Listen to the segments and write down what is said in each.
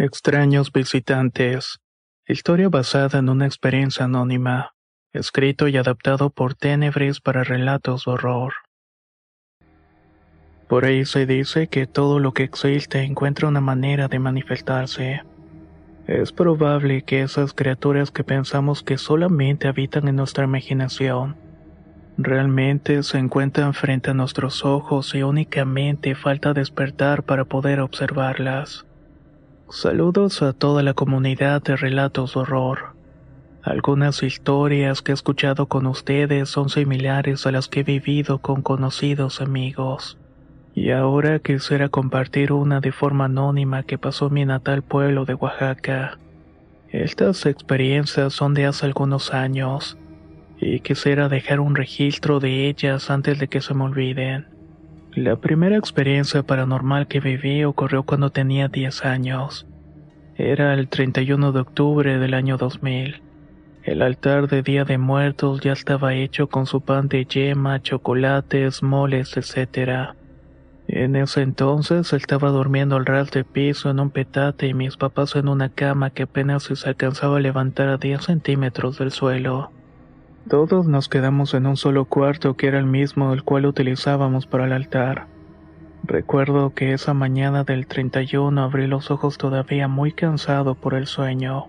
Extraños visitantes. Historia basada en una experiencia anónima. Escrito y adaptado por Tenebris para relatos de horror. Por ahí se dice que todo lo que existe encuentra una manera de manifestarse. Es probable que esas criaturas que pensamos que solamente habitan en nuestra imaginación, realmente se encuentran frente a nuestros ojos y únicamente falta despertar para poder observarlas. Saludos a toda la comunidad de relatos de horror. Algunas historias que he escuchado con ustedes son similares a las que he vivido con conocidos amigos. Y ahora quisiera compartir una de forma anónima que pasó en mi natal pueblo de Oaxaca. Estas experiencias son de hace algunos años, y quisiera dejar un registro de ellas antes de que se me olviden. La primera experiencia paranormal que viví ocurrió cuando tenía 10 años. Era el 31 de octubre del año 2000. El altar de Día de Muertos ya estaba hecho con su pan de yema, chocolates, moles, etc. En ese entonces estaba durmiendo al ras de piso en un petate y mis papás en una cama que apenas se alcanzaba a levantar a 10 centímetros del suelo. Todos nos quedamos en un solo cuarto que era el mismo el cual utilizábamos para el altar. Recuerdo que esa mañana del 31 abrí los ojos todavía muy cansado por el sueño.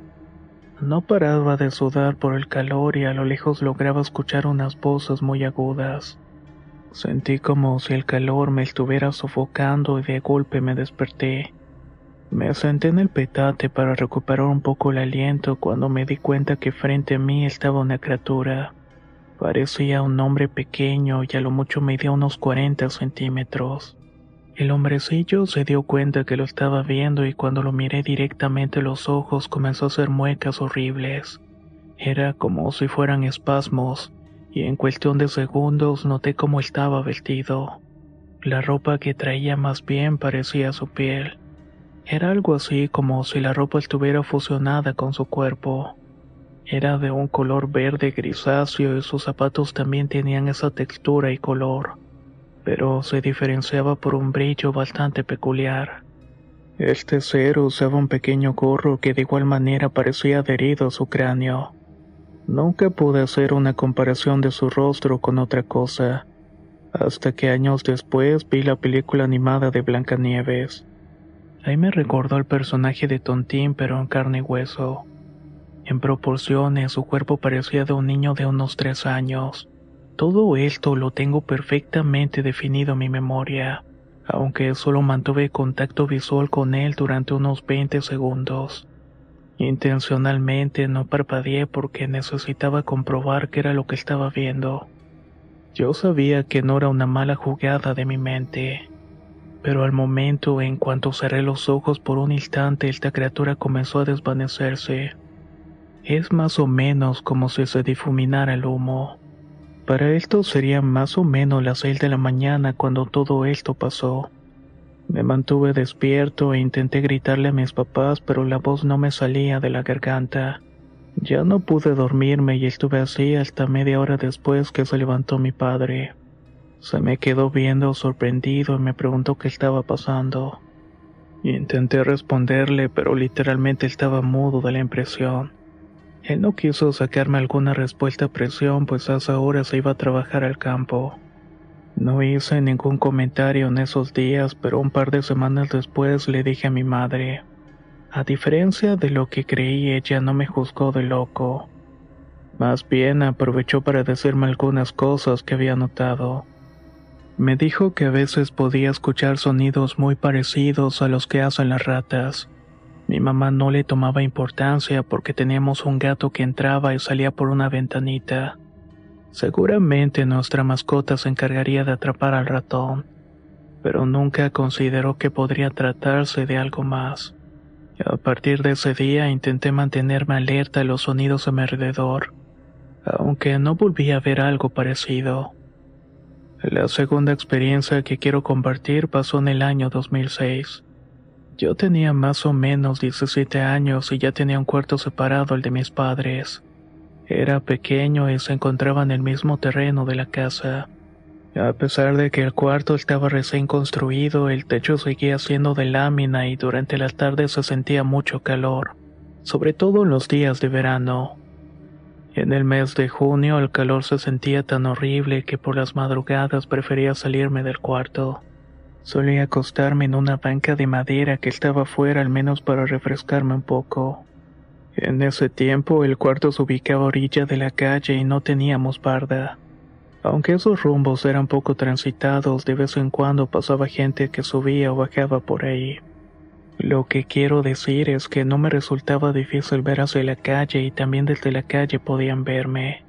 No paraba de sudar por el calor y a lo lejos lograba escuchar unas voces muy agudas. Sentí como si el calor me estuviera sofocando y de golpe me desperté. Me senté en el petate para recuperar un poco el aliento cuando me di cuenta que frente a mí estaba una criatura. Parecía un hombre pequeño y a lo mucho medía unos 40 centímetros. El hombrecillo se dio cuenta que lo estaba viendo y cuando lo miré directamente a los ojos comenzó a hacer muecas horribles. Era como si fueran espasmos, y en cuestión de segundos noté cómo estaba vestido. La ropa que traía más bien parecía su piel. Era algo así como si la ropa estuviera fusionada con su cuerpo. Era de un color verde grisáceo y sus zapatos también tenían esa textura y color pero se diferenciaba por un brillo bastante peculiar. Este ser usaba un pequeño gorro que de igual manera parecía adherido a su cráneo. Nunca pude hacer una comparación de su rostro con otra cosa, hasta que años después vi la película animada de Blancanieves. Ahí me recordó al personaje de Tontín pero en carne y hueso. En proporciones su cuerpo parecía de un niño de unos tres años. Todo esto lo tengo perfectamente definido en mi memoria, aunque solo mantuve contacto visual con él durante unos 20 segundos. Intencionalmente no parpadeé porque necesitaba comprobar qué era lo que estaba viendo. Yo sabía que no era una mala jugada de mi mente, pero al momento en cuanto cerré los ojos por un instante esta criatura comenzó a desvanecerse. Es más o menos como si se difuminara el humo. Para esto sería más o menos las seis de la mañana cuando todo esto pasó. Me mantuve despierto e intenté gritarle a mis papás, pero la voz no me salía de la garganta. Ya no pude dormirme y estuve así hasta media hora después que se levantó mi padre. Se me quedó viendo sorprendido y me preguntó qué estaba pasando. Intenté responderle, pero literalmente estaba mudo de la impresión. Él no quiso sacarme alguna respuesta a presión, pues a esa hora se iba a trabajar al campo. No hice ningún comentario en esos días, pero un par de semanas después le dije a mi madre. A diferencia de lo que creí, ella no me juzgó de loco. Más bien aprovechó para decirme algunas cosas que había notado. Me dijo que a veces podía escuchar sonidos muy parecidos a los que hacen las ratas. Mi mamá no le tomaba importancia porque teníamos un gato que entraba y salía por una ventanita. Seguramente nuestra mascota se encargaría de atrapar al ratón, pero nunca consideró que podría tratarse de algo más. A partir de ese día intenté mantenerme alerta a los sonidos a mi alrededor, aunque no volví a ver algo parecido. La segunda experiencia que quiero compartir pasó en el año 2006. Yo tenía más o menos 17 años y ya tenía un cuarto separado al de mis padres. Era pequeño y se encontraba en el mismo terreno de la casa. A pesar de que el cuarto estaba recién construido, el techo seguía siendo de lámina y durante la tarde se sentía mucho calor, sobre todo en los días de verano. En el mes de junio el calor se sentía tan horrible que por las madrugadas prefería salirme del cuarto. Solía acostarme en una banca de madera que estaba fuera al menos para refrescarme un poco. En ese tiempo el cuarto se ubicaba a orilla de la calle y no teníamos barda. Aunque esos rumbos eran poco transitados, de vez en cuando pasaba gente que subía o bajaba por ahí. Lo que quiero decir es que no me resultaba difícil ver hacia la calle y también desde la calle podían verme.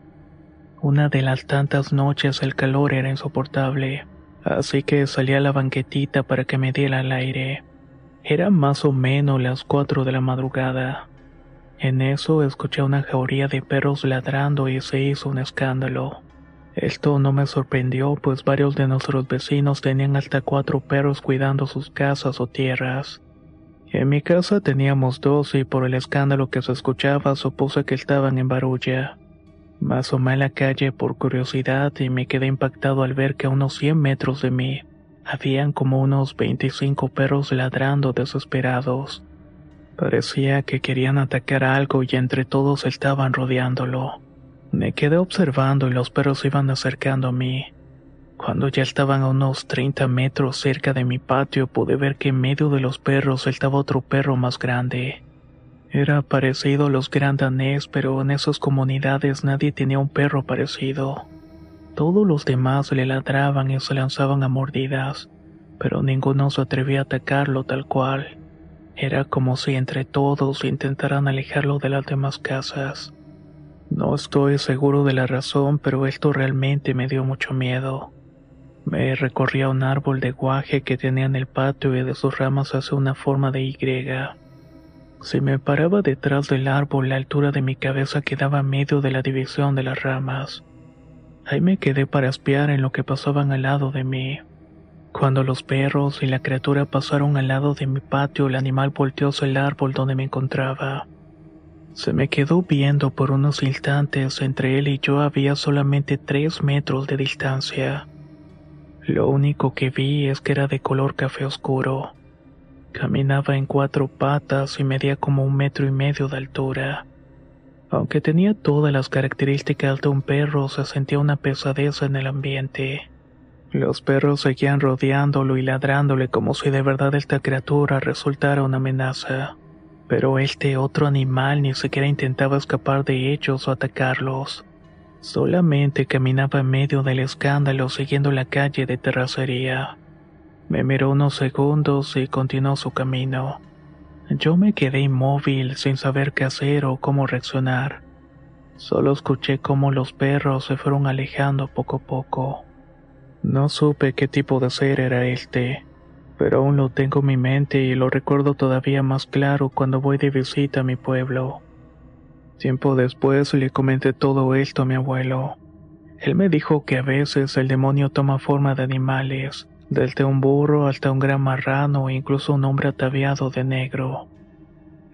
Una de las tantas noches el calor era insoportable, así que salí a la banquetita para que me diera el aire. Eran más o menos las cuatro de la madrugada. En eso escuché una jauría de perros ladrando y se hizo un escándalo. Esto no me sorprendió, pues varios de nuestros vecinos tenían hasta cuatro perros cuidando sus casas o tierras. En mi casa teníamos dos y por el escándalo que se escuchaba supuse que estaban en Barulla. Me asomé a la calle por curiosidad y me quedé impactado al ver que a unos 100 metros de mí habían como unos 25 perros ladrando desesperados. Parecía que querían atacar algo y entre todos estaban rodeándolo. Me quedé observando y los perros iban acercando a mí. Cuando ya estaban a unos 30 metros cerca de mi patio pude ver que en medio de los perros estaba otro perro más grande. Era parecido a los grandanés, pero en esas comunidades nadie tenía un perro parecido. Todos los demás le ladraban y se lanzaban a mordidas, pero ninguno se atrevía a atacarlo tal cual. Era como si entre todos intentaran alejarlo de las demás casas. No estoy seguro de la razón, pero esto realmente me dio mucho miedo. Me recorría un árbol de guaje que tenía en el patio y de sus ramas hace una forma de Y. Si me paraba detrás del árbol, la altura de mi cabeza quedaba en medio de la división de las ramas. Ahí me quedé para espiar en lo que pasaban al lado de mí. Cuando los perros y la criatura pasaron al lado de mi patio, el animal volteó hacia el árbol donde me encontraba. Se me quedó viendo por unos instantes, entre él y yo había solamente tres metros de distancia. Lo único que vi es que era de color café oscuro. Caminaba en cuatro patas y medía como un metro y medio de altura. Aunque tenía todas las características de un perro, se sentía una pesadez en el ambiente. Los perros seguían rodeándolo y ladrándole como si de verdad esta criatura resultara una amenaza pero este otro animal ni siquiera intentaba escapar de ellos o atacarlos. Solamente caminaba en medio del escándalo siguiendo la calle de terracería. Me miró unos segundos y continuó su camino. Yo me quedé inmóvil sin saber qué hacer o cómo reaccionar. Solo escuché cómo los perros se fueron alejando poco a poco. No supe qué tipo de ser era este pero aún lo tengo en mi mente y lo recuerdo todavía más claro cuando voy de visita a mi pueblo. Tiempo después le comenté todo esto a mi abuelo. Él me dijo que a veces el demonio toma forma de animales, desde un burro hasta un gran marrano e incluso un hombre ataviado de negro.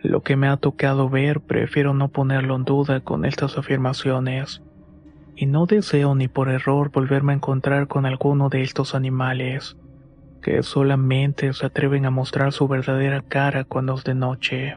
Lo que me ha tocado ver prefiero no ponerlo en duda con estas afirmaciones, y no deseo ni por error volverme a encontrar con alguno de estos animales que solamente se atreven a mostrar su verdadera cara cuando es de noche.